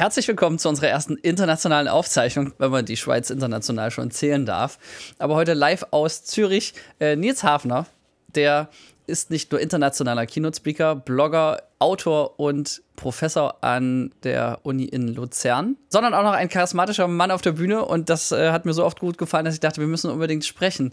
Herzlich willkommen zu unserer ersten internationalen Aufzeichnung, wenn man die Schweiz international schon zählen darf. Aber heute live aus Zürich. Äh, Nils Hafner, der ist nicht nur internationaler Keynote-Speaker, Blogger, Autor und Professor an der Uni in Luzern, sondern auch noch ein charismatischer Mann auf der Bühne. Und das äh, hat mir so oft gut gefallen, dass ich dachte, wir müssen unbedingt sprechen,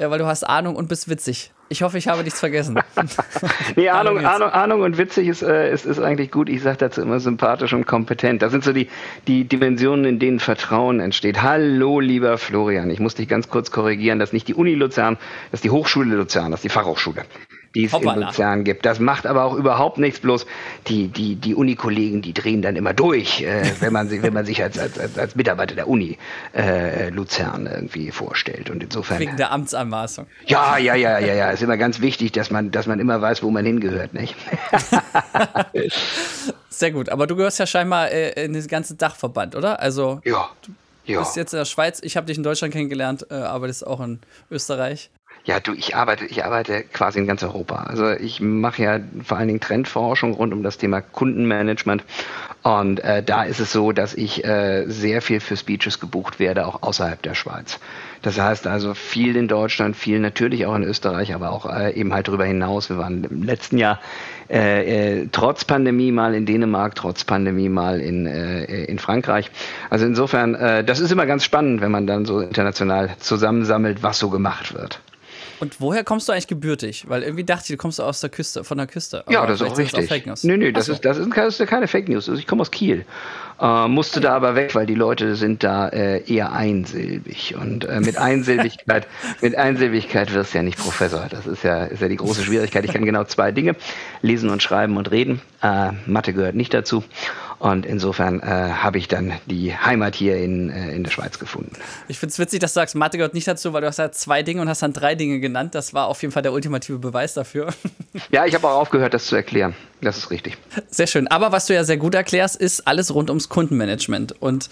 äh, weil du hast Ahnung und bist witzig. Ich hoffe, ich habe nichts vergessen. nee, Ahnung, Ahnung, Ahnung und witzig ist, äh, ist, ist eigentlich gut. Ich sage dazu immer sympathisch und kompetent. Das sind so die, die Dimensionen, in denen Vertrauen entsteht. Hallo, lieber Florian. Ich muss dich ganz kurz korrigieren. Das ist nicht die Uni Luzern, das ist die Hochschule Luzern, das ist die Fachhochschule die es Hoppala. in Luzern gibt. Das macht aber auch überhaupt nichts, bloß die, die, die Uni-Kollegen, die drehen dann immer durch, äh, wenn, man, wenn man sich als, als, als Mitarbeiter der Uni äh, Luzern irgendwie vorstellt. Und insofern. Wegen der Amtsanmaßung. Ja, ja, ja, ja, ja. Ist immer ganz wichtig, dass man, dass man immer weiß, wo man hingehört, nicht? Sehr gut. Aber du gehörst ja scheinbar äh, in den ganzen Dachverband, oder? Also. Ja. Du ja. bist jetzt in der Schweiz. Ich habe dich in Deutschland kennengelernt, äh, arbeitest auch in Österreich. Ja, du, ich arbeite, ich arbeite quasi in ganz Europa. Also ich mache ja vor allen Dingen Trendforschung rund um das Thema Kundenmanagement. Und äh, da ist es so, dass ich äh, sehr viel für Speeches gebucht werde, auch außerhalb der Schweiz. Das heißt also viel in Deutschland, viel natürlich auch in Österreich, aber auch äh, eben halt darüber hinaus. Wir waren im letzten Jahr äh, äh, trotz Pandemie mal in Dänemark, trotz Pandemie mal in, äh, in Frankreich. Also insofern, äh, das ist immer ganz spannend, wenn man dann so international zusammensammelt, was so gemacht wird. Und woher kommst du eigentlich gebürtig? Weil irgendwie dachte ich, du kommst aus der Küste, von der Küste. Aber ja, das ist auch richtig. Ist Fake News. Nee, nee, das, so. ist, das, ist, das ist keine Fake News. Also ich komme aus Kiel. Äh, musste da aber weg, weil die Leute sind da äh, eher einsilbig. Und äh, mit Einsilbigkeit, mit Einsilbigkeit wirst du ja nicht Professor. Das ist ja, ist ja die große Schwierigkeit. Ich kann genau zwei Dinge: lesen und schreiben und reden. Äh, Mathe gehört nicht dazu. Und insofern äh, habe ich dann die Heimat hier in, äh, in der Schweiz gefunden. Ich finde es witzig, dass du sagst, Mathe gehört nicht dazu, weil du hast ja zwei Dinge und hast dann drei Dinge genannt. Das war auf jeden Fall der ultimative Beweis dafür. Ja, ich habe auch aufgehört, das zu erklären. Das ist richtig. Sehr schön. Aber was du ja sehr gut erklärst, ist alles rund ums Kundenmanagement. Und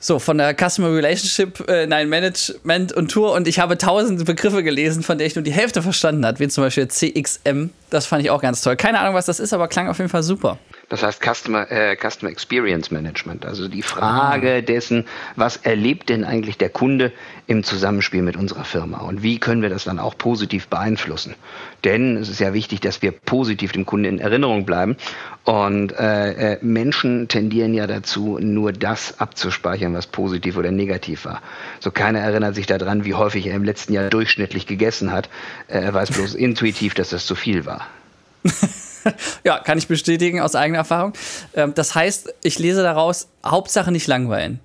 so, von der Customer Relationship, äh, nein, Management und Tour. Und ich habe tausend Begriffe gelesen, von denen ich nur die Hälfte verstanden habe, wie zum Beispiel CXM. Das fand ich auch ganz toll. Keine Ahnung, was das ist, aber klang auf jeden Fall super. Das heißt Customer, äh, Customer Experience Management, also die Frage ah. dessen, was erlebt denn eigentlich der Kunde im Zusammenspiel mit unserer Firma und wie können wir das dann auch positiv beeinflussen. Denn es ist ja wichtig, dass wir positiv dem Kunden in Erinnerung bleiben und äh, äh, Menschen tendieren ja dazu, nur das abzuspeichern, was positiv oder negativ war. So keiner erinnert sich daran, wie häufig er im letzten Jahr durchschnittlich gegessen hat. Er weiß bloß intuitiv, dass das zu viel war. ja, kann ich bestätigen aus eigener Erfahrung. Ähm, das heißt, ich lese daraus, Hauptsache nicht langweilen.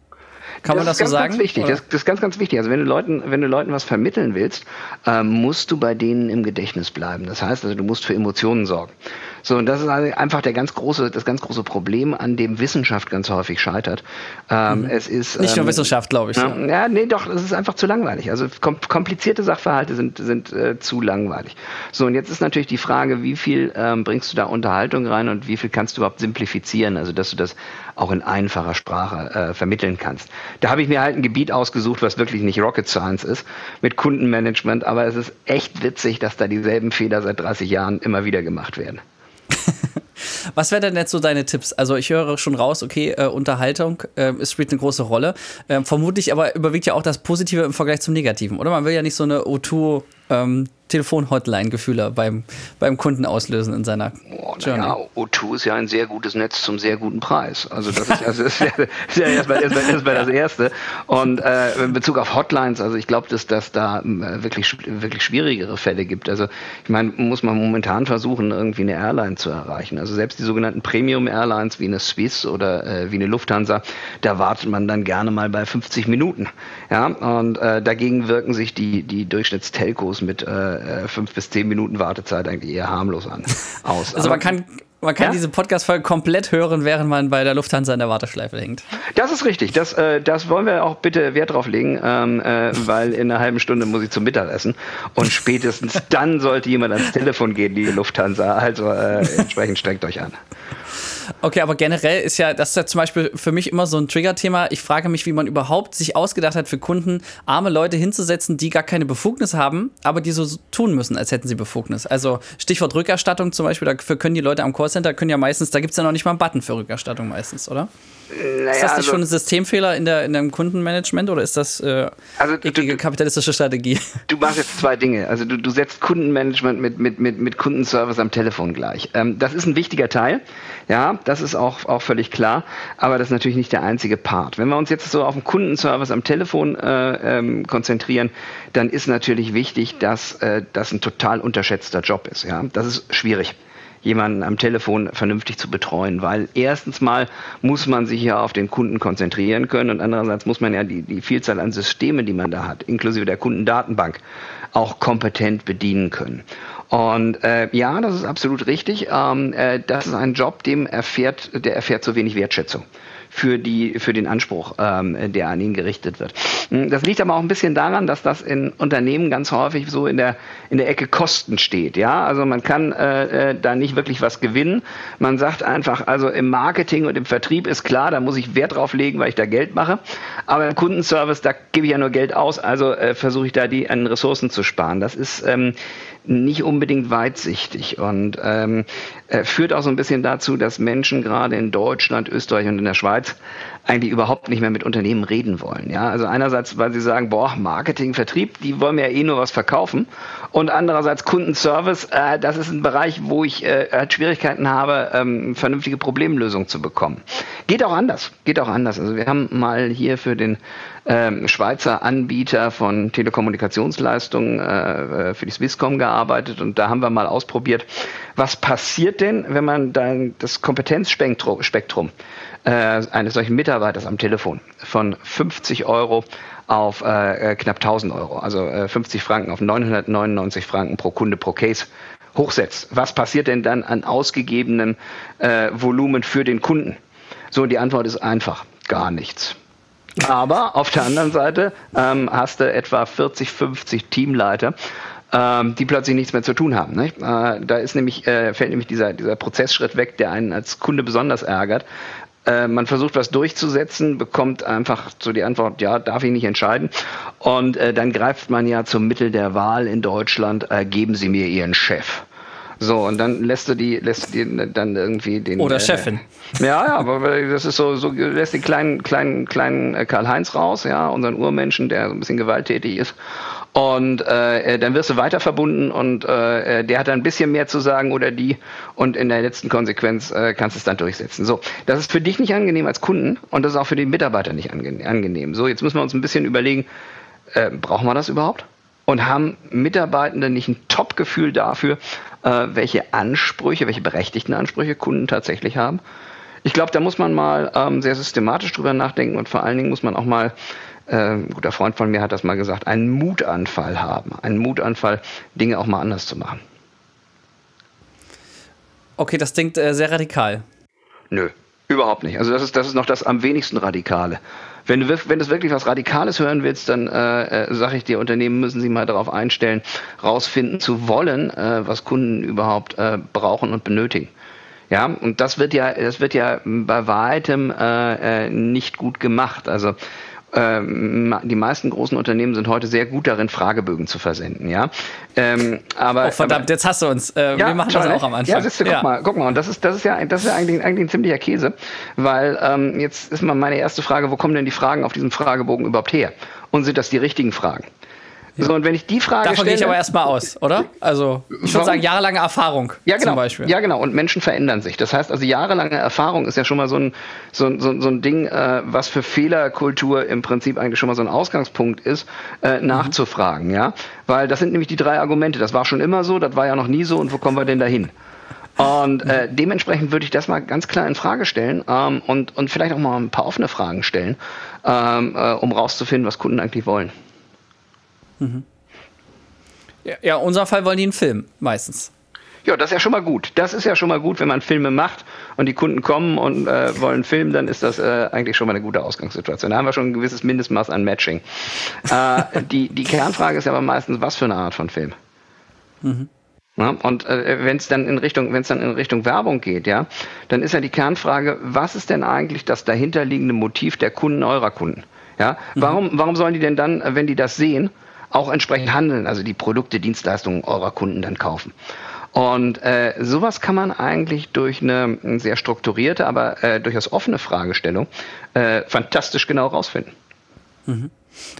Kann das man das so sagen? Ganz wichtig. Das, das, ist ganz, ganz wichtig. Also wenn du Leuten, wenn du Leuten was vermitteln willst, ähm, musst du bei denen im Gedächtnis bleiben. Das heißt also, du musst für Emotionen sorgen. So, und das ist einfach der ganz große, das ganz große Problem, an dem Wissenschaft ganz häufig scheitert. Ähm, mhm. Es ist nicht nur ähm, Wissenschaft, glaube ich. Ja, ja, nee, doch, es ist einfach zu langweilig. Also komplizierte Sachverhalte sind sind äh, zu langweilig. So, und jetzt ist natürlich die Frage, wie viel ähm, bringst du da Unterhaltung rein und wie viel kannst du überhaupt simplifizieren, also dass du das auch in einfacher Sprache äh, vermitteln kannst. Da habe ich mir halt ein Gebiet ausgesucht, was wirklich nicht Rocket Science ist, mit Kundenmanagement, aber es ist echt witzig, dass da dieselben Fehler seit 30 Jahren immer wieder gemacht werden. Was wären denn jetzt so deine Tipps? Also ich höre schon raus, okay, äh, Unterhaltung äh, spielt eine große Rolle. Ähm, vermutlich aber überwiegt ja auch das Positive im Vergleich zum Negativen, oder? Man will ja nicht so eine O2 ähm, Telefon-Hotline-Gefühle beim, beim Kunden auslösen in seiner oh, Journey. Ja, O2 ist ja ein sehr gutes Netz zum sehr guten Preis. Also das ist, also ist, ja, ist ja erstmal, erstmal, erstmal das Erste. Und äh, in Bezug auf Hotlines, also ich glaube, dass das da äh, wirklich, wirklich schwierigere Fälle gibt. Also ich meine, muss man momentan versuchen, irgendwie eine Airline zu erreichen. Also selbst die sogenannten Premium-Airlines wie eine Swiss oder äh, wie eine Lufthansa, da wartet man dann gerne mal bei 50 Minuten. Ja, und äh, dagegen wirken sich die, die Durchschnittstelcos mit äh, äh, fünf bis zehn Minuten Wartezeit eigentlich eher harmlos an. Aus. Also man kann, man kann ja? diese Podcast-Folge komplett hören, während man bei der Lufthansa in der Warteschleife hängt. Das ist richtig. Das, äh, das wollen wir auch bitte Wert drauf legen, ähm, äh, weil in einer halben Stunde muss ich zum Mittagessen. Und spätestens dann sollte jemand ans Telefon gehen, die Lufthansa. Also äh, entsprechend strengt euch an. Okay, aber generell ist ja, das ist ja zum Beispiel für mich immer so ein Trigger-Thema. Ich frage mich, wie man überhaupt sich ausgedacht hat, für Kunden arme Leute hinzusetzen, die gar keine Befugnis haben, aber die so tun müssen, als hätten sie Befugnis. Also Stichwort Rückerstattung zum Beispiel, dafür können die Leute am Callcenter, können ja meistens, da gibt es ja noch nicht mal einen Button für Rückerstattung meistens, oder? Naja, ist das nicht also, schon ein Systemfehler in, der, in dem Kundenmanagement oder ist das äh, also, du, du, kapitalistische Strategie? Du machst jetzt zwei Dinge. Also du, du setzt Kundenmanagement mit, mit, mit, mit Kundenservice am Telefon gleich. Ähm, das ist ein wichtiger Teil. Ja, das ist auch, auch völlig klar. Aber das ist natürlich nicht der einzige Part. Wenn wir uns jetzt so auf den Kundenservice am Telefon äh, ähm, konzentrieren, dann ist natürlich wichtig, dass äh, das ein total unterschätzter Job ist. Ja, das ist schwierig jemanden am Telefon vernünftig zu betreuen, weil erstens mal muss man sich ja auf den Kunden konzentrieren können und andererseits muss man ja die, die Vielzahl an Systemen, die man da hat, inklusive der Kundendatenbank, auch kompetent bedienen können. Und äh, ja, das ist absolut richtig. Ähm, äh, das ist ein Job, dem erfährt, der erfährt zu wenig Wertschätzung für, die, für den Anspruch, ähm, der an ihn gerichtet wird. Hm, das liegt aber auch ein bisschen daran, dass das in Unternehmen ganz häufig so in der, in der Ecke Kosten steht. Ja? Also man kann äh, äh, da nicht wirklich was gewinnen. Man sagt einfach, also im Marketing und im Vertrieb ist klar, da muss ich Wert drauf legen, weil ich da Geld mache. Aber im Kundenservice, da gebe ich ja nur Geld aus, also äh, versuche ich da die an Ressourcen zu sparen. Das ist ähm, nicht unbedingt weitsichtig. Und ähm, äh, führt auch so ein bisschen dazu, dass Menschen gerade in Deutschland, Österreich und in der Schweiz eigentlich überhaupt nicht mehr mit Unternehmen reden wollen. Ja, also einerseits, weil sie sagen, boah, Marketing, Vertrieb, die wollen mir ja eh nur was verkaufen. Und andererseits Kundenservice, äh, das ist ein Bereich, wo ich äh, halt Schwierigkeiten habe, ähm, vernünftige Problemlösungen zu bekommen. Geht auch anders, geht auch anders. Also wir haben mal hier für den ähm, Schweizer Anbieter von Telekommunikationsleistungen äh, äh für die Swisscom gearbeitet und da haben wir mal ausprobiert, was passiert denn, wenn man dann das Kompetenzspektrum Spektrum, äh, eines solchen Mitarbeiters am Telefon von 50 Euro auf äh, äh knapp 1000 Euro, also äh, 50 Franken auf 999 Franken pro Kunde pro Case hochsetzt. Was passiert denn dann an ausgegebenem äh, Volumen für den Kunden? So, die Antwort ist einfach, gar nichts. Aber auf der anderen Seite ähm, hast du etwa 40, 50 Teamleiter, ähm, die plötzlich nichts mehr zu tun haben. Äh, da ist nämlich, äh, fällt nämlich dieser, dieser Prozessschritt weg, der einen als Kunde besonders ärgert. Äh, man versucht was durchzusetzen, bekommt einfach so die Antwort, ja, darf ich nicht entscheiden. Und äh, dann greift man ja zum Mittel der Wahl in Deutschland, äh, geben Sie mir Ihren Chef. So, und dann lässt du die, lässt du die dann irgendwie den. Oder äh, Chefin. Ja, ja, aber das ist so, so lässt den kleinen, kleinen, kleinen äh, Karl-Heinz raus, ja, unseren Urmenschen, der so ein bisschen gewalttätig ist. Und äh, dann wirst du weiter verbunden und äh, der hat dann ein bisschen mehr zu sagen oder die und in der letzten Konsequenz äh, kannst du es dann durchsetzen. So, das ist für dich nicht angenehm als Kunden und das ist auch für die Mitarbeiter nicht angenehm. So, jetzt müssen wir uns ein bisschen überlegen, äh, brauchen wir das überhaupt? Und haben Mitarbeitende nicht ein Top-Gefühl dafür, äh, welche Ansprüche, welche berechtigten Ansprüche Kunden tatsächlich haben? Ich glaube, da muss man mal ähm, sehr systematisch drüber nachdenken und vor allen Dingen muss man auch mal äh, ein guter Freund von mir hat das mal gesagt, einen Mutanfall haben. Einen Mutanfall, Dinge auch mal anders zu machen. Okay, das klingt äh, sehr radikal. Nö, überhaupt nicht. Also das ist, das ist noch das am wenigsten Radikale. Wenn du, wenn du wirklich was Radikales hören willst, dann äh, äh, sage ich dir, Unternehmen müssen sich mal darauf einstellen, rausfinden zu wollen, äh, was Kunden überhaupt äh, brauchen und benötigen. Ja, und das wird ja, das wird ja bei weitem äh, äh, nicht gut gemacht. Also ähm, die meisten großen Unternehmen sind heute sehr gut darin, Fragebögen zu versenden, ja. Ähm, aber, oh, verdammt, aber, jetzt hast du uns. Äh, ja, wir machen das auch am Anfang. Ja, siehst du, guck ja. mal, guck mal. Und das ist, das ist ja, das ist ja eigentlich, eigentlich ein ziemlicher Käse, weil ähm, jetzt ist mal meine erste Frage, wo kommen denn die Fragen auf diesem Fragebogen überhaupt her? Und sind das die richtigen Fragen? So, und wenn ich die Frage Davon stelle. Davon gehe ich aber erstmal aus, oder? Also, ich würde sagen, jahrelange Erfahrung ja, genau. zum Beispiel. Ja, genau. Und Menschen verändern sich. Das heißt also, jahrelange Erfahrung ist ja schon mal so ein, so, so, so ein Ding, äh, was für Fehlerkultur im Prinzip eigentlich schon mal so ein Ausgangspunkt ist, äh, mhm. nachzufragen, ja. Weil das sind nämlich die drei Argumente. Das war schon immer so, das war ja noch nie so und wo kommen wir denn dahin? Und äh, mhm. dementsprechend würde ich das mal ganz klar in Frage stellen ähm, und, und vielleicht auch mal ein paar offene Fragen stellen, ähm, äh, um rauszufinden, was Kunden eigentlich wollen. Mhm. Ja, ja, unser Fall wollen die einen Film meistens. Ja, das ist ja schon mal gut. Das ist ja schon mal gut, wenn man Filme macht und die Kunden kommen und äh, wollen filmen, dann ist das äh, eigentlich schon mal eine gute Ausgangssituation. Da haben wir schon ein gewisses Mindestmaß an Matching. äh, die, die Kernfrage ist ja aber meistens, was für eine Art von Film? Mhm. Ja, und äh, wenn es dann in Richtung, wenn es dann in Richtung Werbung geht, ja, dann ist ja die Kernfrage, was ist denn eigentlich das dahinterliegende Motiv der Kunden eurer Kunden? Ja, mhm. warum, warum sollen die denn dann, wenn die das sehen, auch entsprechend handeln, also die Produkte, Dienstleistungen eurer Kunden dann kaufen? Und äh, sowas kann man eigentlich durch eine sehr strukturierte, aber äh, durchaus offene Fragestellung äh, fantastisch genau rausfinden. Mhm.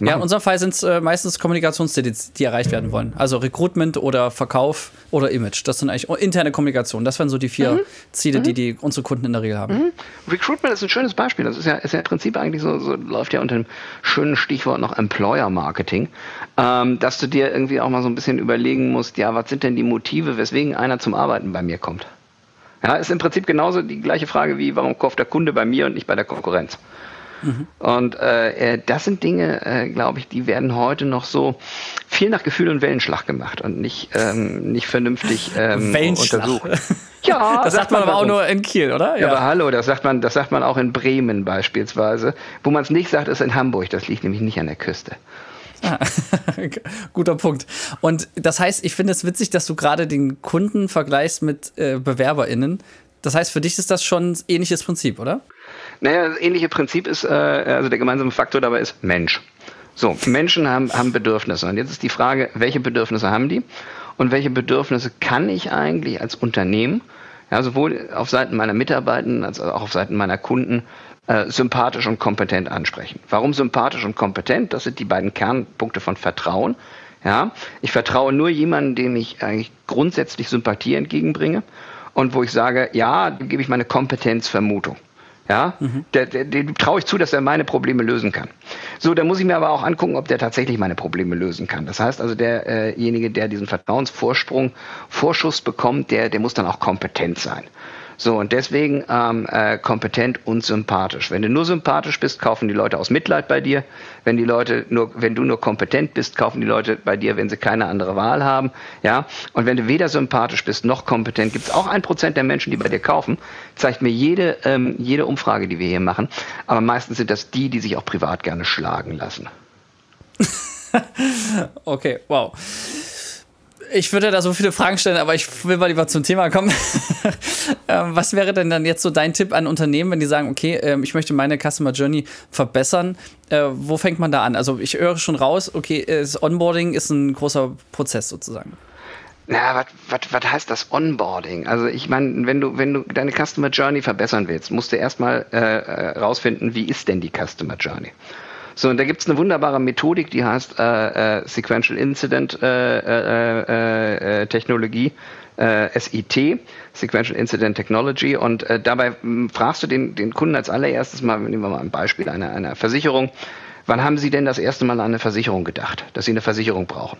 Ja, in unserem Fall sind es äh, meistens Kommunikationsziele, die erreicht werden wollen. Also Recruitment oder Verkauf oder Image. Das sind eigentlich interne Kommunikation. Das wären so die vier mhm. Ziele, die, mhm. die unsere Kunden in der Regel haben. Mhm. Recruitment ist ein schönes Beispiel. Das ist ja, ist ja im Prinzip eigentlich so, so läuft ja unter dem schönen Stichwort noch Employer Marketing, ähm, dass du dir irgendwie auch mal so ein bisschen überlegen musst, ja, was sind denn die Motive, weswegen einer zum Arbeiten bei mir kommt? Ja, ist im Prinzip genauso die gleiche Frage wie, warum kauft der Kunde bei mir und nicht bei der Konkurrenz? Mhm. Und äh, äh, das sind Dinge, äh, glaube ich, die werden heute noch so viel nach Gefühl und Wellenschlag gemacht und nicht, ähm, nicht vernünftig ähm, untersucht. Ja, das sagt man aber auch nur in Kiel, oder? Ja. ja. aber hallo, das sagt man, das sagt man auch in Bremen beispielsweise. Wo man es nicht sagt, ist in Hamburg. Das liegt nämlich nicht an der Küste. Ah, guter Punkt. Und das heißt, ich finde es witzig, dass du gerade den Kunden vergleichst mit äh, BewerberInnen. Das heißt, für dich ist das schon ein ähnliches Prinzip, oder? Naja, das ähnliche Prinzip ist, äh, also der gemeinsame Faktor dabei ist Mensch. So, Menschen haben, haben Bedürfnisse. Und jetzt ist die Frage, welche Bedürfnisse haben die? Und welche Bedürfnisse kann ich eigentlich als Unternehmen, ja, sowohl auf Seiten meiner Mitarbeitenden als auch auf Seiten meiner Kunden, äh, sympathisch und kompetent ansprechen. Warum sympathisch und kompetent? Das sind die beiden Kernpunkte von Vertrauen. Ja, ich vertraue nur jemandem, dem ich eigentlich grundsätzlich Sympathie entgegenbringe und wo ich sage, ja, dem gebe ich meine Kompetenzvermutung. Ja, mhm. der, der, dem traue ich zu, dass er meine Probleme lösen kann. So, da muss ich mir aber auch angucken, ob der tatsächlich meine Probleme lösen kann. Das heißt also, derjenige, der diesen Vertrauensvorsprung, Vorschuss bekommt, der, der muss dann auch kompetent sein. So, und deswegen ähm, äh, kompetent und sympathisch. Wenn du nur sympathisch bist, kaufen die Leute aus Mitleid bei dir. Wenn die Leute nur, wenn du nur kompetent bist, kaufen die Leute bei dir, wenn sie keine andere Wahl haben. Ja, und wenn du weder sympathisch bist noch kompetent, gibt es auch ein Prozent der Menschen, die bei dir kaufen. Zeigt mir jede, ähm, jede Umfrage, die wir hier machen. Aber meistens sind das die, die sich auch privat gerne schlagen lassen. okay, wow ich würde da so viele Fragen stellen, aber ich will mal lieber zum Thema kommen. Ähm, was wäre denn dann jetzt so dein Tipp an Unternehmen, wenn die sagen, okay, ähm, ich möchte meine Customer Journey verbessern? Äh, wo fängt man da an? Also ich höre schon raus, okay, das Onboarding ist ein großer Prozess sozusagen. Ja, was heißt das Onboarding? Also ich meine, wenn du, wenn du deine Customer Journey verbessern willst, musst du erstmal äh, äh rausfinden, wie ist denn die Customer Journey? So, und da gibt es eine wunderbare Methodik, die heißt äh, äh, Sequential Incident äh, äh, äh, äh Technologie, SIT, Sequential Incident Technology. Und dabei hm, fragst du den, den Kunden als allererstes mal, nehmen wir mal ein Beispiel einer, einer Versicherung, wann haben Sie denn das erste Mal an eine Versicherung gedacht, dass Sie eine Versicherung brauchen?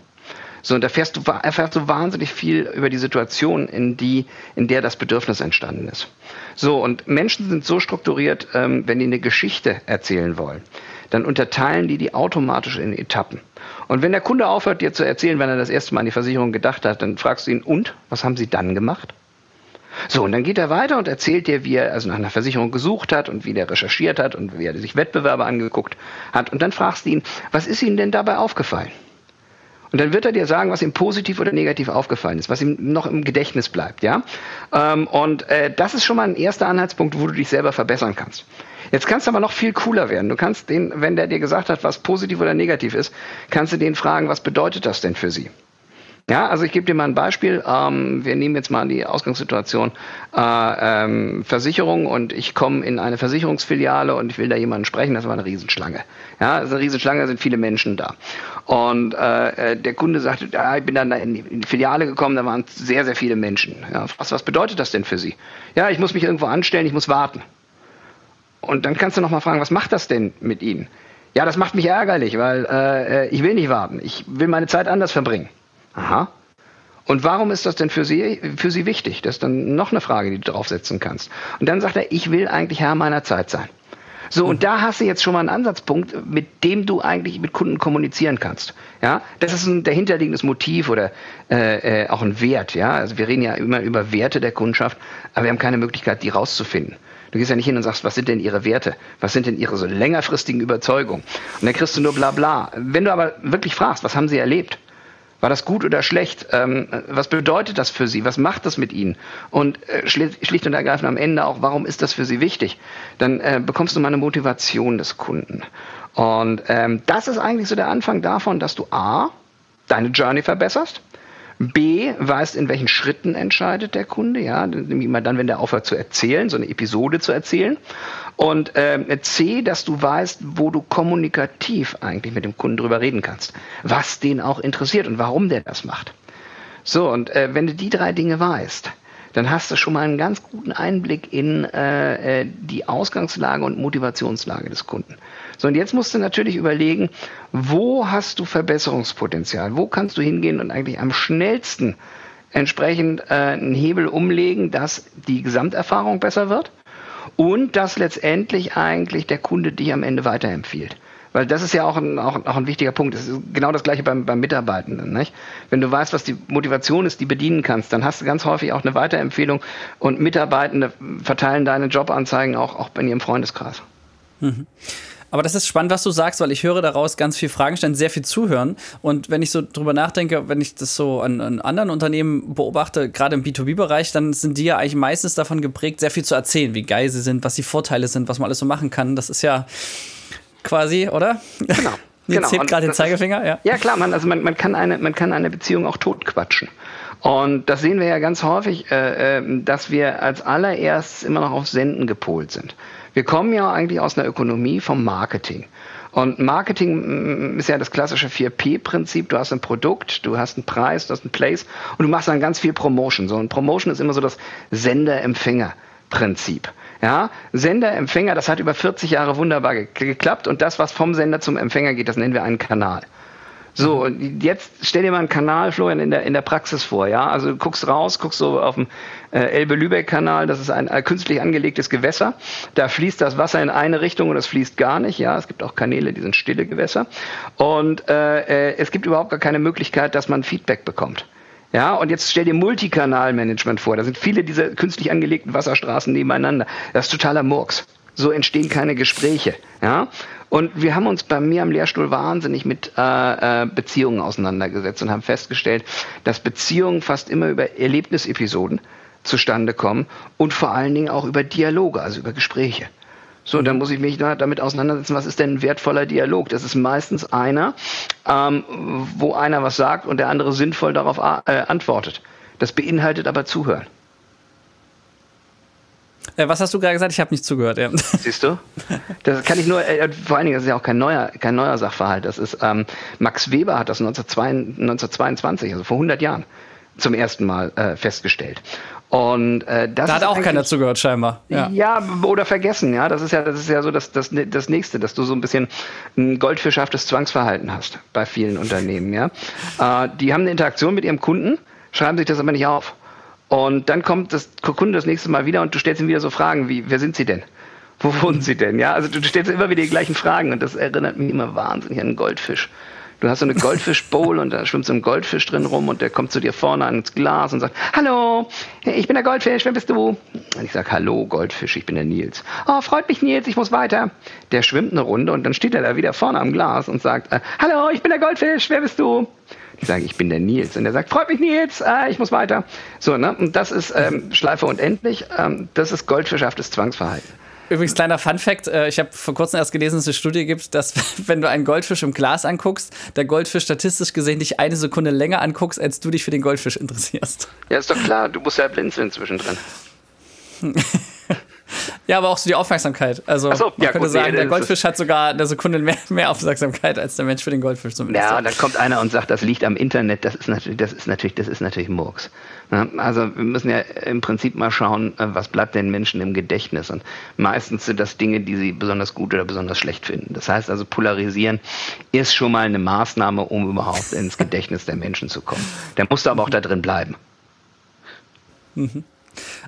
So, und da erfährst du, erfährst du wahnsinnig viel über die Situation, in, die, in der das Bedürfnis entstanden ist. So, und Menschen sind so strukturiert, ähm, wenn die eine Geschichte erzählen wollen, dann unterteilen die die automatisch in Etappen. Und wenn der Kunde aufhört, dir zu erzählen, wenn er das erste Mal an die Versicherung gedacht hat, dann fragst du ihn, und, was haben Sie dann gemacht? So, und dann geht er weiter und erzählt dir, wie er also nach einer Versicherung gesucht hat und wie der recherchiert hat und wie er sich Wettbewerber angeguckt hat. Und dann fragst du ihn, was ist Ihnen denn dabei aufgefallen? Und dann wird er dir sagen, was ihm positiv oder negativ aufgefallen ist, was ihm noch im Gedächtnis bleibt, ja. Ähm, und äh, das ist schon mal ein erster Anhaltspunkt, wo du dich selber verbessern kannst. Jetzt kannst du aber noch viel cooler werden. Du kannst den, wenn der dir gesagt hat, was positiv oder negativ ist, kannst du den fragen, was bedeutet das denn für sie? Ja, also ich gebe dir mal ein Beispiel. Ähm, wir nehmen jetzt mal die Ausgangssituation äh, ähm, Versicherung und ich komme in eine Versicherungsfiliale und ich will da jemanden sprechen. Das war eine Riesenschlange. Ja, das ist eine Riesenschlange, da sind viele Menschen da. Und äh, der Kunde sagte, ja, ich bin dann in die, Filiale gekommen, da waren sehr, sehr viele Menschen. Ja, was, was bedeutet das denn für Sie? Ja, ich muss mich irgendwo anstellen, ich muss warten. Und dann kannst du noch mal fragen, was macht das denn mit Ihnen? Ja, das macht mich ärgerlich, weil äh, ich will nicht warten. Ich will meine Zeit anders verbringen. Aha. Und warum ist das denn für Sie, für Sie wichtig? Das ist dann noch eine Frage, die du draufsetzen kannst. Und dann sagt er, ich will eigentlich Herr meiner Zeit sein. So, und da hast du jetzt schon mal einen Ansatzpunkt, mit dem du eigentlich mit Kunden kommunizieren kannst. Ja, das ist ein dahinterliegendes Motiv oder äh, äh, auch ein Wert. Ja, also wir reden ja immer über Werte der Kundschaft, aber wir haben keine Möglichkeit, die rauszufinden. Du gehst ja nicht hin und sagst, was sind denn ihre Werte? Was sind denn ihre so längerfristigen Überzeugungen? Und dann kriegst du nur bla bla. Wenn du aber wirklich fragst, was haben sie erlebt? War das gut oder schlecht? Ähm, was bedeutet das für Sie? Was macht das mit Ihnen? Und äh, schlicht und ergreifend am Ende auch, warum ist das für Sie wichtig? Dann äh, bekommst du mal eine Motivation des Kunden. Und ähm, das ist eigentlich so der Anfang davon, dass du A, deine Journey verbesserst, B, weißt, in welchen Schritten entscheidet der Kunde, ja, immer dann, wenn der aufhört zu erzählen, so eine Episode zu erzählen. Und äh, C, dass du weißt, wo du kommunikativ eigentlich mit dem Kunden drüber reden kannst, was den auch interessiert und warum der das macht. So, und äh, wenn du die drei Dinge weißt, dann hast du schon mal einen ganz guten Einblick in äh, äh die Ausgangslage und Motivationslage des Kunden. So, und jetzt musst du natürlich überlegen, wo hast du Verbesserungspotenzial? Wo kannst du hingehen und eigentlich am schnellsten entsprechend äh, einen Hebel umlegen, dass die Gesamterfahrung besser wird und dass letztendlich eigentlich der Kunde dich am Ende weiterempfiehlt. Weil das ist ja auch ein, auch, auch ein wichtiger Punkt. Das ist genau das gleiche beim, beim Mitarbeitenden. Nicht? Wenn du weißt, was die Motivation ist, die bedienen kannst, dann hast du ganz häufig auch eine Weiterempfehlung und Mitarbeitende verteilen deine Jobanzeigen auch, auch in ihrem Freundeskreis. Mhm. Aber das ist spannend, was du sagst, weil ich höre daraus ganz viel Fragen stellen, sehr viel zuhören. Und wenn ich so drüber nachdenke, wenn ich das so an, an anderen Unternehmen beobachte, gerade im B2B-Bereich, dann sind die ja eigentlich meistens davon geprägt, sehr viel zu erzählen, wie geil sie sind, was die Vorteile sind, was man alles so machen kann. Das ist ja quasi, oder? Genau. Jetzt genau. hebt gerade den Zeigefinger, ja. Ja, klar, man, also man, man, kann eine, man kann eine Beziehung auch totquatschen. Und das sehen wir ja ganz häufig, äh, äh, dass wir als allererstes immer noch auf Senden gepolt sind. Wir kommen ja eigentlich aus einer Ökonomie vom Marketing. Und Marketing ist ja das klassische 4P-Prinzip. Du hast ein Produkt, du hast einen Preis, du hast einen Place und du machst dann ganz viel Promotion. So, und Promotion ist immer so das Sender-Empfänger-Prinzip. Ja, Sender, Empfänger, das hat über 40 Jahre wunderbar geklappt und das, was vom Sender zum Empfänger geht, das nennen wir einen Kanal. So, und jetzt stell dir mal einen Kanal, Florian, in der, in der Praxis vor, ja. Also du guckst raus, guckst so auf dem äh, Elbe-Lübeck-Kanal, das ist ein, ein künstlich angelegtes Gewässer. Da fließt das Wasser in eine Richtung und es fließt gar nicht, ja. Es gibt auch Kanäle, die sind stille Gewässer. Und äh, äh, es gibt überhaupt gar keine Möglichkeit, dass man Feedback bekommt. Ja, und jetzt stell dir Multikanalmanagement vor. Da sind viele dieser künstlich angelegten Wasserstraßen nebeneinander. Das ist totaler Murks. So entstehen keine Gespräche. Ja? Und wir haben uns bei mir am Lehrstuhl wahnsinnig mit äh, äh, Beziehungen auseinandergesetzt und haben festgestellt, dass Beziehungen fast immer über Erlebnisepisoden zustande kommen und vor allen Dingen auch über Dialoge, also über Gespräche. So, dann muss ich mich damit auseinandersetzen, was ist denn ein wertvoller Dialog? Das ist meistens einer, ähm, wo einer was sagt und der andere sinnvoll darauf äh, antwortet. Das beinhaltet aber Zuhören. Äh, was hast du gerade gesagt? Ich habe nicht zugehört. Ja. Siehst du? Das kann ich nur, äh, vor allen Dingen, das ist ja auch kein neuer, kein neuer Sachverhalt. Das ist, ähm, Max Weber hat das 1922, also vor 100 Jahren, zum ersten Mal äh, festgestellt. Und äh, das da hat auch keiner zugehört scheinbar. Ja. ja. oder vergessen. Ja, das ist ja, das ist ja so das, das, das nächste, dass du so ein bisschen ein goldfischhaftes Zwangsverhalten hast bei vielen Unternehmen. Ja, äh, die haben eine Interaktion mit ihrem Kunden, schreiben sich das aber nicht auf. Und dann kommt das Kunde das nächste Mal wieder und du stellst ihm wieder so Fragen wie, wer sind Sie denn? Wo wohnen Sie denn? Ja, also du stellst immer wieder die gleichen Fragen und das erinnert mich immer wahnsinnig an einen Goldfisch. Du hast so eine Goldfischbowl und da schwimmt so ein Goldfisch drin rum und der kommt zu dir vorne ans Glas und sagt, hallo, ich bin der Goldfisch, wer bist du? Und ich sage, hallo Goldfisch, ich bin der Nils. Oh, freut mich Nils, ich muss weiter. Der schwimmt eine Runde und dann steht er da wieder vorne am Glas und sagt, äh, hallo, ich bin der Goldfisch, wer bist du? Ich sage, ich bin der Nils. Und er sagt, freut mich Nils, ah, ich muss weiter. So, ne? Und das ist ähm, Schleife und endlich. Ähm, das ist goldfischhaftes Zwangsverhalten. Übrigens, kleiner Fun-Fact: äh, Ich habe vor kurzem erst gelesen, dass es eine Studie gibt, dass, wenn du einen Goldfisch im Glas anguckst, der Goldfisch statistisch gesehen dich eine Sekunde länger anguckst, als du dich für den Goldfisch interessierst. Ja, ist doch klar, du musst ja blinzeln zwischendrin. Ja, aber auch so die Aufmerksamkeit. Also so, man ja, könnte gut, sagen, nee, der Goldfisch hat sogar eine Sekunde mehr, mehr, Aufmerksamkeit als der Mensch für den Goldfisch zumindest. Ja, und dann kommt einer und sagt, das liegt am Internet. Das ist natürlich, das ist natürlich, das ist natürlich Murks. Also wir müssen ja im Prinzip mal schauen, äh, was bleibt den Menschen im Gedächtnis. Und meistens sind das Dinge, die sie besonders gut oder besonders schlecht finden. Das heißt also, polarisieren ist schon mal eine Maßnahme, um überhaupt ins Gedächtnis der Menschen zu kommen. Der musste aber auch da drin bleiben. Mhm.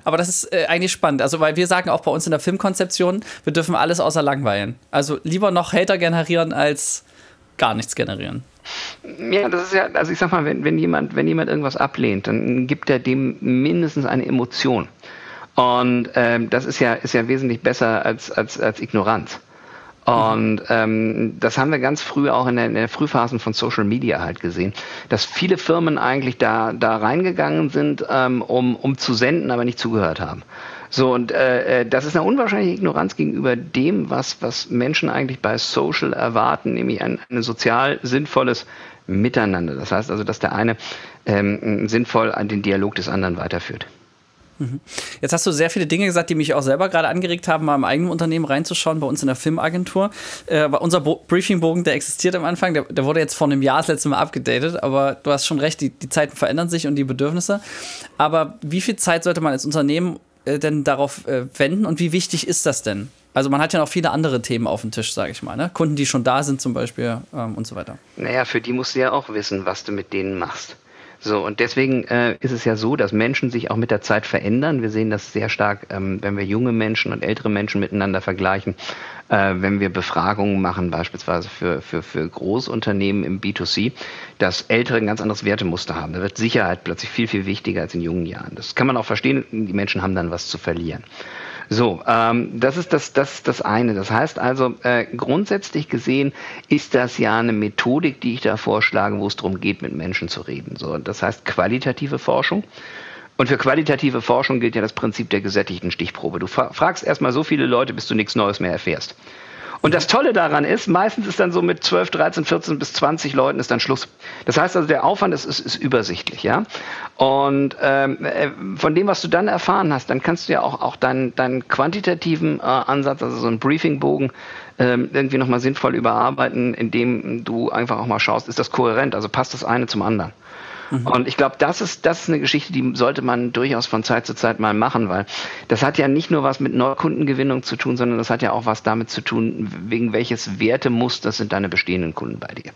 Aber das ist äh, eigentlich spannend. Also, weil wir sagen auch bei uns in der Filmkonzeption, wir dürfen alles außer langweilen. Also lieber noch Hater generieren als gar nichts generieren. Ja, das ist ja, also ich sag mal, wenn, wenn, jemand, wenn jemand irgendwas ablehnt, dann gibt er dem mindestens eine Emotion. Und ähm, das ist ja, ist ja wesentlich besser als, als, als Ignoranz. Und ähm, das haben wir ganz früh auch in der, in der Frühphasen von Social Media halt gesehen, dass viele Firmen eigentlich da, da reingegangen sind, ähm, um, um zu senden, aber nicht zugehört haben. So, und äh, äh, das ist eine unwahrscheinliche Ignoranz gegenüber dem, was, was Menschen eigentlich bei Social erwarten, nämlich ein, ein sozial sinnvolles Miteinander. Das heißt also, dass der eine ähm, sinnvoll an den Dialog des anderen weiterführt. Mhm. Jetzt hast du sehr viele Dinge gesagt, die mich auch selber gerade angeregt haben, mal im eigenen Unternehmen reinzuschauen, bei uns in der Filmagentur. Äh, unser Bo Briefingbogen, der existiert am Anfang, der, der, wurde jetzt vor einem Jahr das letzte Mal abgedatet, aber du hast schon recht, die, die Zeiten verändern sich und die Bedürfnisse. Aber wie viel Zeit sollte man als Unternehmen äh, denn darauf äh, wenden und wie wichtig ist das denn? Also man hat ja noch viele andere Themen auf dem Tisch, sage ich mal. Ne? Kunden, die schon da sind zum Beispiel ähm, und so weiter. Naja, für die musst du ja auch wissen, was du mit denen machst. So, und deswegen äh, ist es ja so, dass Menschen sich auch mit der Zeit verändern. Wir sehen das sehr stark, ähm, wenn wir junge Menschen und ältere Menschen miteinander vergleichen. Äh, wenn wir Befragungen machen, beispielsweise für, für, für Großunternehmen im B2C, dass Ältere ein ganz anderes Wertemuster haben. Da wird Sicherheit plötzlich viel, viel wichtiger als in jungen Jahren. Das kann man auch verstehen. Die Menschen haben dann was zu verlieren. So, ähm, das ist das, das, das eine. Das heißt also, äh, grundsätzlich gesehen ist das ja eine Methodik, die ich da vorschlage, wo es darum geht, mit Menschen zu reden. So, das heißt qualitative Forschung. Und für qualitative Forschung gilt ja das Prinzip der gesättigten Stichprobe. Du fragst erstmal so viele Leute, bis du nichts Neues mehr erfährst. Und das Tolle daran ist, meistens ist dann so mit 12, 13, 14 bis 20 Leuten ist dann Schluss. Das heißt also, der Aufwand ist, ist, ist übersichtlich, ja. Und ähm, äh, von dem, was du dann erfahren hast, dann kannst du ja auch, auch deinen, deinen quantitativen äh, Ansatz, also so einen Briefingbogen, ähm, irgendwie nochmal sinnvoll überarbeiten, indem du einfach auch mal schaust, ist das kohärent, also passt das eine zum anderen. Mhm. Und ich glaube, das ist, das ist eine Geschichte, die sollte man durchaus von Zeit zu Zeit mal machen, weil das hat ja nicht nur was mit Neukundengewinnung zu tun, sondern das hat ja auch was damit zu tun, wegen welches Wertemusters sind deine bestehenden Kunden bei dir.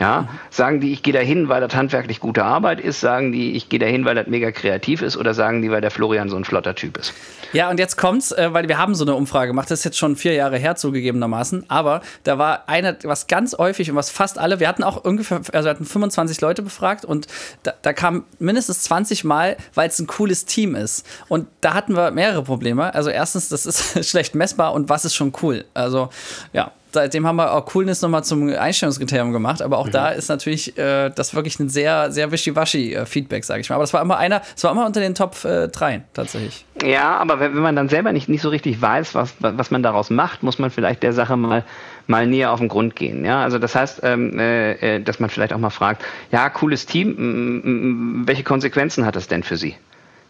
Ja, sagen die, ich gehe dahin, weil das handwerklich gute Arbeit ist, sagen die, ich gehe dahin, weil das mega kreativ ist, oder sagen die, weil der Florian so ein flotter Typ ist. Ja, und jetzt kommt's, äh, weil wir haben so eine Umfrage gemacht, das ist jetzt schon vier Jahre her zugegebenermaßen, aber da war eine, was ganz häufig und was fast alle, wir hatten auch ungefähr, also hatten 25 Leute befragt und da, da kam mindestens 20 Mal, weil es ein cooles Team ist. Und da hatten wir mehrere Probleme. Also erstens, das ist schlecht messbar und was ist schon cool? Also ja, seitdem haben wir auch Coolness nochmal zum Einstellungskriterium gemacht, aber auch mhm. da ist natürlich äh, das wirklich ein sehr, sehr wischiwaschi äh, Feedback, sage ich mal. Aber das war immer einer, es war immer unter den Top äh, 3 tatsächlich. Ja, aber wenn, wenn, man dann selber nicht, nicht so richtig weiß, was, was man daraus macht, muss man vielleicht der Sache mal, mal näher auf den Grund gehen. Ja, also das heißt, ähm, äh, äh dass man vielleicht auch mal fragt, ja, cooles Team, welche Konsequenzen hat das denn für Sie?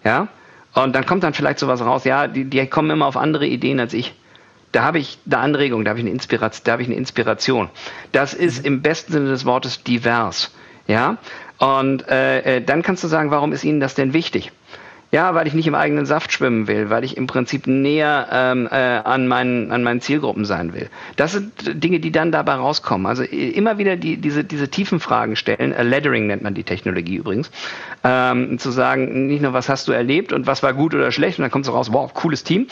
Ja, und dann kommt dann vielleicht sowas raus, ja, die, die kommen immer auf andere Ideen als ich da habe ich eine Anregung, da habe ich eine Inspiration, da habe ich eine Inspiration. Das ist mhm. im besten Sinne des Wortes divers, ja. Und äh, äh, dann kannst du sagen, warum ist Ihnen das denn wichtig? Ja, weil ich nicht im eigenen Saft schwimmen will, weil ich im Prinzip näher ähm, äh, an, meinen, an meinen Zielgruppen sein will. Das sind Dinge, die dann dabei rauskommen. Also immer wieder die, diese, diese tiefen Fragen stellen, äh, Lettering nennt man die Technologie übrigens, ähm, zu sagen, nicht nur, was hast du erlebt und was war gut oder schlecht und dann kommt so raus, wow, cooles Team,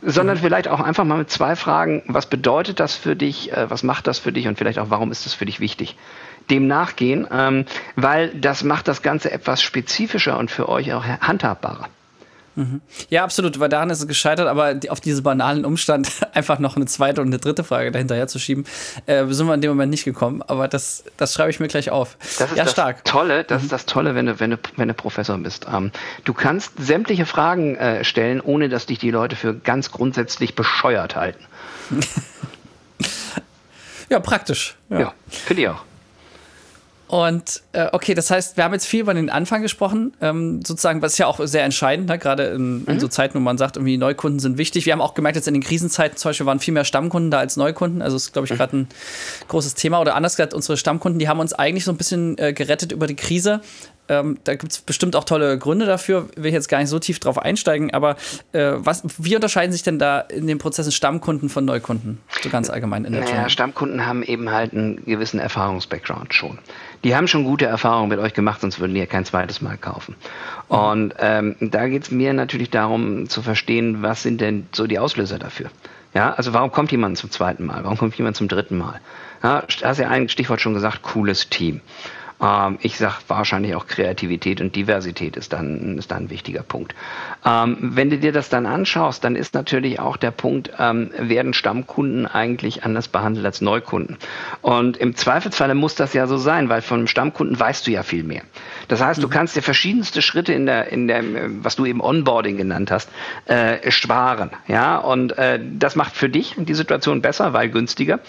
sondern mhm. vielleicht auch einfach mal mit zwei Fragen, was bedeutet das für dich, äh, was macht das für dich und vielleicht auch, warum ist das für dich wichtig dem nachgehen, ähm, weil das macht das Ganze etwas spezifischer und für euch auch handhabbarer. Mhm. Ja, absolut, weil daran ist es gescheitert, aber auf diese banalen Umstand einfach noch eine zweite und eine dritte Frage dahinterher zu schieben, äh, sind wir in dem Moment nicht gekommen, aber das, das schreibe ich mir gleich auf. Das ist ja, das stark. Tolle, das mhm. ist das Tolle, wenn du, wenn du, wenn du Professor bist. Ähm, du kannst sämtliche Fragen äh, stellen, ohne dass dich die Leute für ganz grundsätzlich bescheuert halten. ja, praktisch. Ja, ja finde ich auch. Und äh, okay, das heißt, wir haben jetzt viel über den Anfang gesprochen, ähm, sozusagen, was ist ja auch sehr entscheidend, ne? gerade in, in, so mhm. Zeiten, wo man sagt, irgendwie Neukunden sind wichtig. Wir haben auch gemerkt, jetzt in den Krisenzeiten zum Beispiel waren viel mehr Stammkunden da als Neukunden. Also ist, glaube ich, mhm. gerade ein großes Thema. Oder anders gesagt, unsere Stammkunden, die haben uns eigentlich so ein bisschen äh, gerettet über die Krise. Ähm, da gibt es bestimmt auch tolle Gründe dafür, will ich jetzt gar nicht so tief drauf einsteigen, aber äh, was, wie unterscheiden sich denn da in den Prozessen Stammkunden von Neukunden, so ganz allgemein in der naja, Stammkunden haben eben halt einen gewissen Erfahrungsbackground schon. Die haben schon gute Erfahrungen mit euch gemacht, sonst würden die ja kein zweites Mal kaufen. Mhm. Und ähm, da geht es mir natürlich darum zu verstehen, was sind denn so die Auslöser dafür. Ja, also warum kommt jemand zum zweiten Mal? Warum kommt jemand zum dritten Mal? Ja, hast ja ein Stichwort schon gesagt, cooles Team. Ähm, ich sage wahrscheinlich auch Kreativität und Diversität ist dann, ist dann ein wichtiger Punkt. Ähm, wenn du dir das dann anschaust, dann ist natürlich auch der Punkt, ähm, werden Stammkunden eigentlich anders behandelt als Neukunden? Und im Zweifelsfalle muss das ja so sein, weil von einem Stammkunden weißt du ja viel mehr. Das heißt, mhm. du kannst dir verschiedenste Schritte in der, in der, was du eben Onboarding genannt hast, äh, sparen. Ja, und äh, das macht für dich die Situation besser, weil günstiger.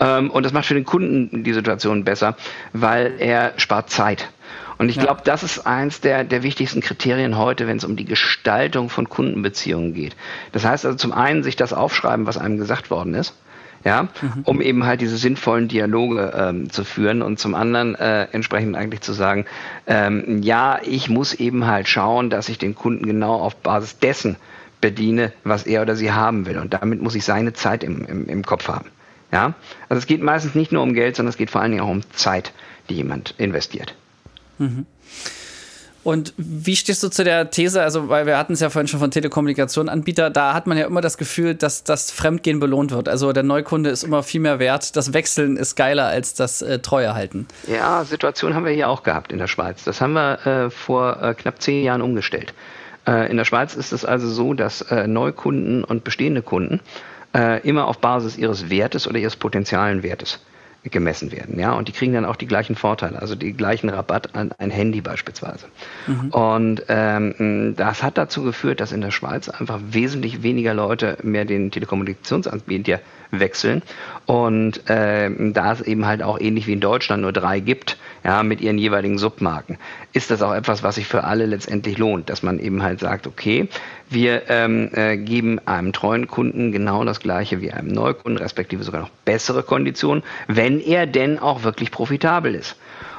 Ähm, und das macht für den Kunden die Situation besser, weil er spart Zeit. Und ich ja. glaube, das ist eins der, der wichtigsten Kriterien heute, wenn es um die Gestaltung von Kundenbeziehungen geht. Das heißt also zum einen sich das aufschreiben, was einem gesagt worden ist, ja, mhm. um eben halt diese sinnvollen Dialoge ähm, zu führen und zum anderen äh, entsprechend eigentlich zu sagen, ähm, ja, ich muss eben halt schauen, dass ich den Kunden genau auf Basis dessen bediene, was er oder sie haben will. Und damit muss ich seine Zeit im, im, im Kopf haben. Ja? Also es geht meistens nicht nur um Geld, sondern es geht vor allen Dingen auch um Zeit, die jemand investiert. Mhm. Und wie stehst du zu der These, also weil wir hatten es ja vorhin schon von Telekommunikationanbieter, da hat man ja immer das Gefühl, dass das Fremdgehen belohnt wird. Also der Neukunde ist immer viel mehr wert, das Wechseln ist geiler als das äh, Treuehalten. Ja, Situation haben wir hier auch gehabt in der Schweiz. Das haben wir äh, vor äh, knapp zehn Jahren umgestellt. Äh, in der Schweiz ist es also so, dass äh, Neukunden und bestehende Kunden äh, immer auf Basis ihres Wertes oder ihres potenzialen Wertes gemessen werden. Ja, und die kriegen dann auch die gleichen Vorteile, also die gleichen Rabatt an ein Handy beispielsweise. Mhm. Und ähm, das hat dazu geführt, dass in der Schweiz einfach wesentlich weniger Leute mehr den Telekommunikationsanbieter wechseln. Und ähm, da es eben halt auch ähnlich wie in Deutschland nur drei gibt, ja, mit ihren jeweiligen Submarken, ist das auch etwas, was sich für alle letztendlich lohnt, dass man eben halt sagt, okay, wir ähm, äh, geben einem treuen Kunden genau das gleiche wie einem Neukunden, respektive sogar noch bessere Konditionen, wenn er denn auch wirklich profitabel ist.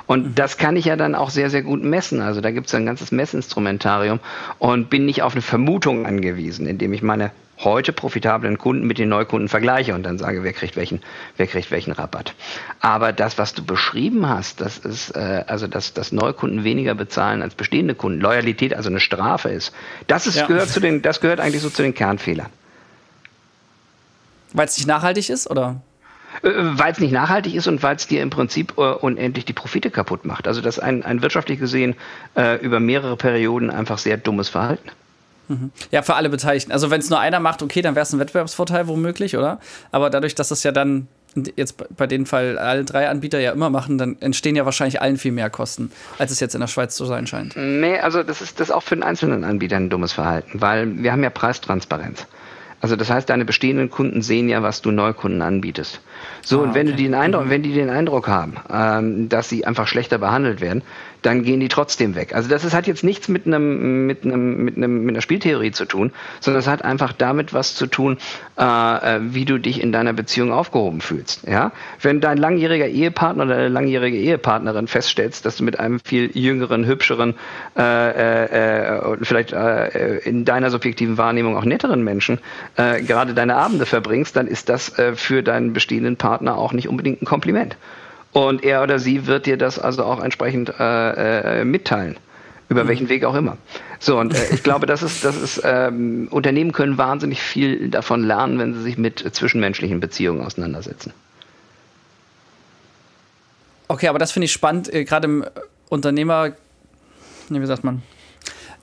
Und mhm. das kann ich ja dann auch sehr, sehr gut messen. Also da gibt es ein ganzes Messinstrumentarium und bin nicht auf eine Vermutung angewiesen, indem ich meine heute profitablen Kunden mit den Neukunden vergleiche und dann sage, wer kriegt welchen, wer kriegt welchen Rabatt. Aber das, was du beschrieben hast, das ist, äh, also dass, dass Neukunden weniger bezahlen als bestehende Kunden, Loyalität also eine Strafe ist, das ist, ja. gehört zu den, das gehört eigentlich so zu den Kernfehlern. Weil es nicht nachhaltig ist, oder? Äh, weil es nicht nachhaltig ist und weil es dir im Prinzip äh, unendlich die Profite kaputt macht. Also das ist ein, ein wirtschaftlich gesehen äh, über mehrere Perioden einfach sehr dummes Verhalten. Mhm. Ja, für alle Beteiligten. Also wenn es nur einer macht, okay, dann wäre es ein Wettbewerbsvorteil womöglich, oder? Aber dadurch, dass es ja dann jetzt bei dem Fall alle drei Anbieter ja immer machen, dann entstehen ja wahrscheinlich allen viel mehr Kosten, als es jetzt in der Schweiz zu sein scheint. Nee, also das ist das auch für den einzelnen Anbieter ein dummes Verhalten, weil wir haben ja Preistransparenz. Also das heißt, deine bestehenden Kunden sehen ja, was du Neukunden anbietest. So, ah, und wenn, okay. du den Eindruck, mhm. wenn die den Eindruck haben, ähm, dass sie einfach schlechter behandelt werden, dann gehen die trotzdem weg. Also das ist, hat jetzt nichts mit einem mit einem mit einem mit einer Spieltheorie zu tun, sondern es hat einfach damit was zu tun, äh, äh, wie du dich in deiner Beziehung aufgehoben fühlst. Ja, wenn dein langjähriger Ehepartner oder deine langjährige Ehepartnerin feststellst, dass du mit einem viel jüngeren, hübscheren, äh, äh, äh vielleicht äh, in deiner subjektiven Wahrnehmung auch netteren Menschen äh, gerade deine Abende verbringst, dann ist das äh, für deinen bestehenden Partner auch nicht unbedingt ein Kompliment. Und er oder sie wird dir das also auch entsprechend äh, äh, mitteilen. Über mhm. welchen Weg auch immer. So, und äh, ich glaube, das ist, das ist, ähm, Unternehmen können wahnsinnig viel davon lernen, wenn sie sich mit zwischenmenschlichen Beziehungen auseinandersetzen. Okay, aber das finde ich spannend, äh, gerade im Unternehmer, wie sagt man,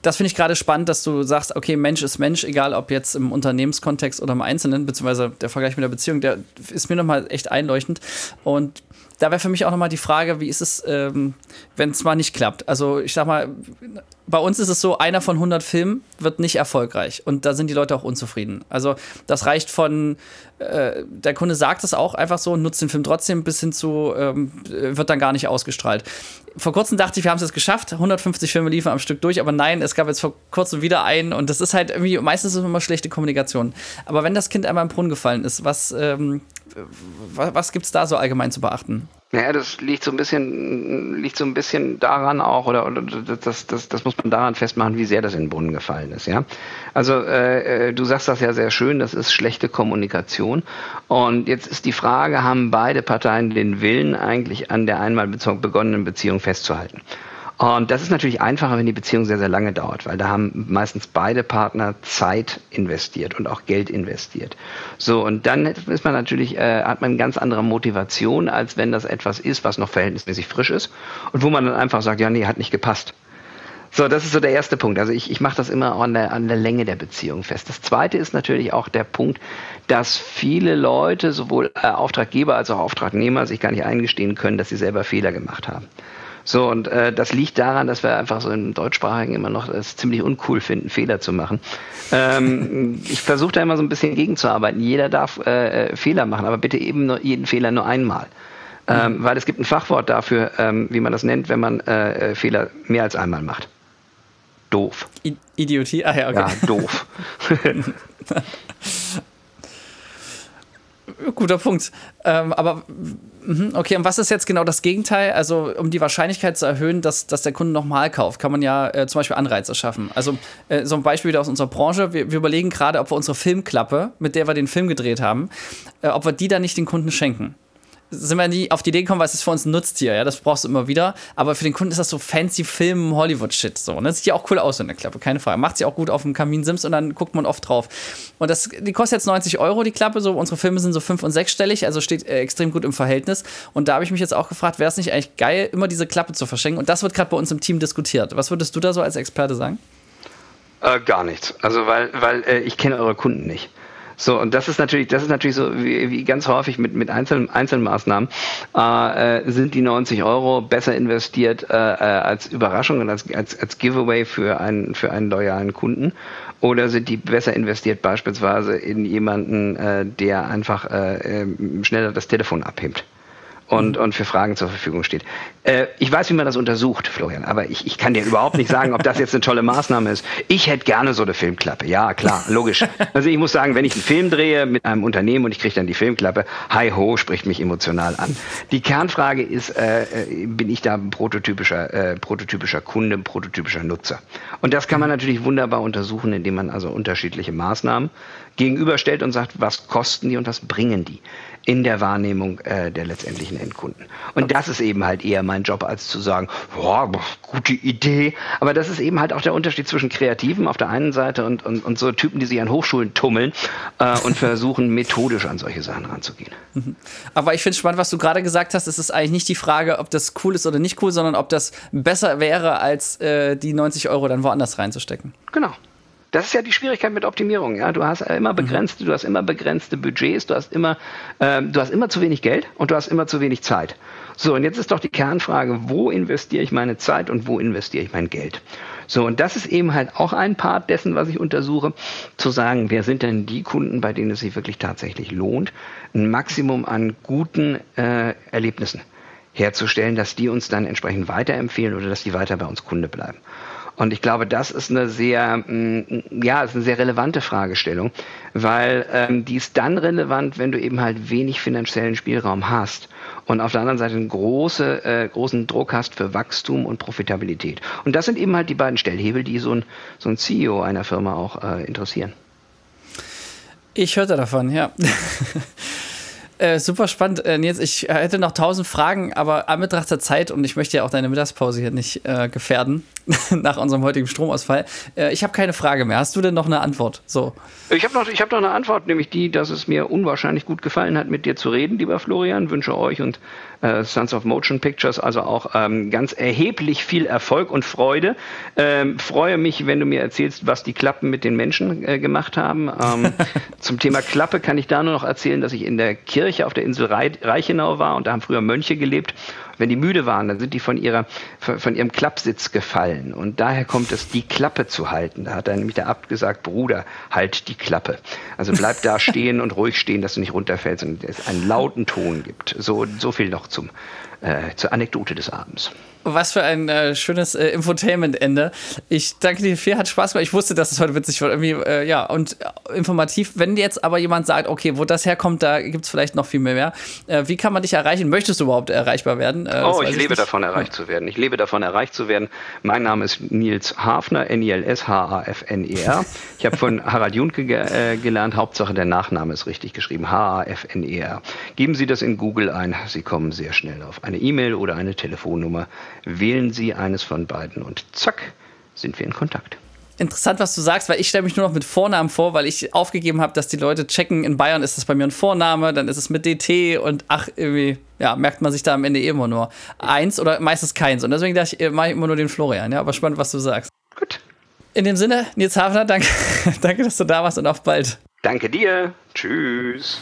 das finde ich gerade spannend, dass du sagst, okay, Mensch ist Mensch, egal ob jetzt im Unternehmenskontext oder im Einzelnen, beziehungsweise der Vergleich mit der Beziehung, der ist mir nochmal echt einleuchtend. Und da wäre für mich auch nochmal die Frage, wie ist es, ähm, wenn es mal nicht klappt? Also ich sag mal, bei uns ist es so, einer von 100 Filmen wird nicht erfolgreich und da sind die Leute auch unzufrieden. Also das reicht von, äh, der Kunde sagt es auch einfach so, nutzt den Film trotzdem bis hin zu, ähm, wird dann gar nicht ausgestrahlt. Vor kurzem dachte ich, wir haben es jetzt geschafft, 150 Filme liefern am Stück durch, aber nein, es gab jetzt vor kurzem wieder einen und das ist halt irgendwie, meistens ist es immer schlechte Kommunikation. Aber wenn das Kind einmal im Brunnen gefallen ist, was, ähm, was, was gibt es da so allgemein zu beachten? Naja, das liegt so ein bisschen, liegt so ein bisschen daran auch, oder, oder das, das, das muss man daran festmachen, wie sehr das in den Brunnen gefallen ist, ja. Also äh, äh, du sagst das ja sehr schön, das ist schlechte Kommunikation. Und jetzt ist die Frage, haben beide Parteien den Willen, eigentlich an der einmal begonnenen Beziehung festzuhalten? Und das ist natürlich einfacher, wenn die Beziehung sehr, sehr lange dauert, weil da haben meistens beide Partner Zeit investiert und auch Geld investiert. So, und dann ist man natürlich, äh, hat man eine ganz andere Motivation, als wenn das etwas ist, was noch verhältnismäßig frisch ist und wo man dann einfach sagt, ja, nee, hat nicht gepasst. So, das ist so der erste Punkt. Also ich, ich mache das immer an der, an der Länge der Beziehung fest. Das zweite ist natürlich auch der Punkt, dass viele Leute, sowohl äh, Auftraggeber als auch Auftragnehmer, sich gar nicht eingestehen können, dass sie selber Fehler gemacht haben. So, und äh, das liegt daran, dass wir einfach so im Deutschsprachigen immer noch es ziemlich uncool finden, Fehler zu machen. Ähm, ich versuche da immer so ein bisschen gegenzuarbeiten. Jeder darf äh, äh, Fehler machen, aber bitte eben nur jeden Fehler nur einmal. Ähm, mhm. Weil es gibt ein Fachwort dafür, ähm, wie man das nennt, wenn man äh, äh Fehler mehr als einmal macht doof. I Idiotie? Ah ja, okay. Ja, doof. Guter Punkt. Ähm, aber mhm, okay, und was ist jetzt genau das Gegenteil? Also, um die Wahrscheinlichkeit zu erhöhen, dass, dass der Kunde nochmal kauft, kann man ja äh, zum Beispiel Anreize schaffen. Also, äh, so ein Beispiel wieder aus unserer Branche. Wir, wir, überlegen gerade, ob wir unsere Filmklappe, mit der wir den Film gedreht haben, äh, ob wir die dann nicht den Kunden schenken sind wir nie auf die Idee gekommen, weil es ist für uns ein Nutztier, ja, das brauchst du immer wieder. Aber für den Kunden ist das so fancy Film Hollywood-Shit. So, ne? Sieht ja auch cool aus in der Klappe, keine Frage. Macht sie auch gut auf dem Kamin-Sims und dann guckt man oft drauf. Und das, die kostet jetzt 90 Euro, die Klappe. So, unsere Filme sind so fünf- und sechsstellig, also steht äh, extrem gut im Verhältnis. Und da habe ich mich jetzt auch gefragt, wäre es nicht eigentlich geil, immer diese Klappe zu verschenken? Und das wird gerade bei uns im Team diskutiert. Was würdest du da so als Experte sagen? Äh, gar nichts. Also, weil, weil äh, ich kenne eure Kunden nicht. So, und das ist natürlich, das ist natürlich so wie, wie ganz häufig mit, mit einzelnen, Einzelmaßnahmen, äh, äh sind die 90 Euro besser investiert äh, äh, als Überraschung und als, als, als Giveaway für einen, für einen loyalen Kunden? Oder sind die besser investiert beispielsweise in jemanden, äh, der einfach äh, äh schneller das Telefon abhebt? Und, und für Fragen zur Verfügung steht. Äh, ich weiß, wie man das untersucht, Florian, aber ich, ich kann dir überhaupt nicht sagen, ob das jetzt eine tolle Maßnahme ist. Ich hätte gerne so eine Filmklappe. Ja, klar, logisch. Also ich muss sagen, wenn ich einen Film drehe mit einem Unternehmen und ich kriege dann die Filmklappe, hi ho, spricht mich emotional an. Die Kernfrage ist, äh, äh bin ich da ein prototypischer, äh, prototypischer Kunde, ein prototypischer Nutzer? Und das kann man natürlich wunderbar untersuchen, indem man also unterschiedliche Maßnahmen gegenüberstellt und sagt, was kosten die und was bringen die in der Wahrnehmung äh, der letztendlichen Endkunden. Und das ist eben halt eher mein Job, als zu sagen, boah, gute Idee. Aber das ist eben halt auch der Unterschied zwischen Kreativen auf der einen Seite und, und, und so Typen, die sich an Hochschulen tummeln äh, und versuchen, methodisch an solche Sachen ranzugehen. Mhm. Aber ich finde es spannend, was du gerade gesagt hast. Es ist eigentlich nicht die Frage, ob das cool ist oder nicht cool, sondern ob das besser wäre, als äh, die 90 Euro dann woanders reinzustecken. Genau. Das ist ja die Schwierigkeit mit Optimierung. Ja, du hast immer mhm. begrenzte, mhm. du hast immer begrenzte Budgets, du hast immer, äh, du hast immer zu wenig Geld und du hast immer zu wenig Zeit. So, und jetzt ist doch die Kernfrage, wo investiere ich meine Zeit und wo investiere ich mein Geld? So, und das ist eben halt auch ein Part dessen, was ich untersuche, zu sagen, wer sind denn die Kunden, bei denen es sich wirklich tatsächlich lohnt, ein Maximum an guten äh, Erlebnissen herzustellen, dass die uns dann entsprechend weiterempfehlen oder dass die weiter bei uns Kunde bleiben. Und ich glaube, das ist eine sehr, mm, ja, ist eine sehr relevante Fragestellung, weil ähm, die ist dann relevant, wenn du eben halt wenig finanziellen Spielraum hast und auf der anderen Seite einen große, äh, großen Druck hast für Wachstum und Profitabilität. Und das sind eben halt die beiden Stellhebel, die so ein, so ein CEO einer Firma auch äh, interessieren. Ich hörte davon, ja. Äh, super spannend, äh, Nils. Ich hätte noch tausend Fragen, aber an Betracht der Zeit und ich möchte ja auch deine Mittagspause hier nicht äh, gefährden nach unserem heutigen Stromausfall. Äh, ich habe keine Frage mehr. Hast du denn noch eine Antwort? So. Ich habe noch, hab noch eine Antwort, nämlich die, dass es mir unwahrscheinlich gut gefallen hat, mit dir zu reden, lieber Florian. Wünsche euch und äh, Sons of Motion Pictures also auch ähm, ganz erheblich viel Erfolg und Freude. Ähm, freue mich, wenn du mir erzählst, was die Klappen mit den Menschen äh, gemacht haben. Ähm, zum Thema Klappe kann ich da nur noch erzählen, dass ich in der Kirche auf der Insel Reichenau war und da haben früher Mönche gelebt wenn die müde waren, dann sind die von, ihrer, von ihrem Klappsitz gefallen. Und daher kommt es, die Klappe zu halten. Da hat dann nämlich der Abt gesagt, Bruder, halt die Klappe. Also bleib da stehen und ruhig stehen, dass du nicht runterfällst und es einen lauten Ton gibt. So, so viel noch zum, äh, zur Anekdote des Abends. Was für ein äh, schönes äh, Infotainment-Ende. Ich danke dir viel, hat Spaß gemacht. Ich wusste, dass es heute witzig wird. Irgendwie, äh, ja, und äh, informativ. Wenn jetzt aber jemand sagt, okay, wo das herkommt, da gibt es vielleicht noch viel mehr. Äh, wie kann man dich erreichen? Möchtest du überhaupt erreichbar werden? Äh, oh, ich, ich lebe nicht. davon, erreicht zu werden. Ich lebe davon, erreicht zu werden. Mein Name ist Nils Hafner, N-I-L-S-H-A-F-N-E-R. Ich habe von Harald Junke ge gelernt, Hauptsache der Nachname ist richtig geschrieben, H-A-F-N-E-R. Geben Sie das in Google ein, Sie kommen sehr schnell auf eine E-Mail oder eine Telefonnummer. Wählen Sie eines von beiden und zack, sind wir in Kontakt interessant, was du sagst, weil ich stelle mich nur noch mit Vornamen vor, weil ich aufgegeben habe, dass die Leute checken, in Bayern ist das bei mir ein Vorname, dann ist es mit DT und ach, irgendwie, ja, merkt man sich da am Ende immer nur eins oder meistens keins. Und deswegen dachte ich, äh, mache ich immer nur den Florian, ja, aber spannend, was du sagst. Gut. In dem Sinne, Nils Hafner, danke, danke, dass du da warst und auf bald. Danke dir. Tschüss.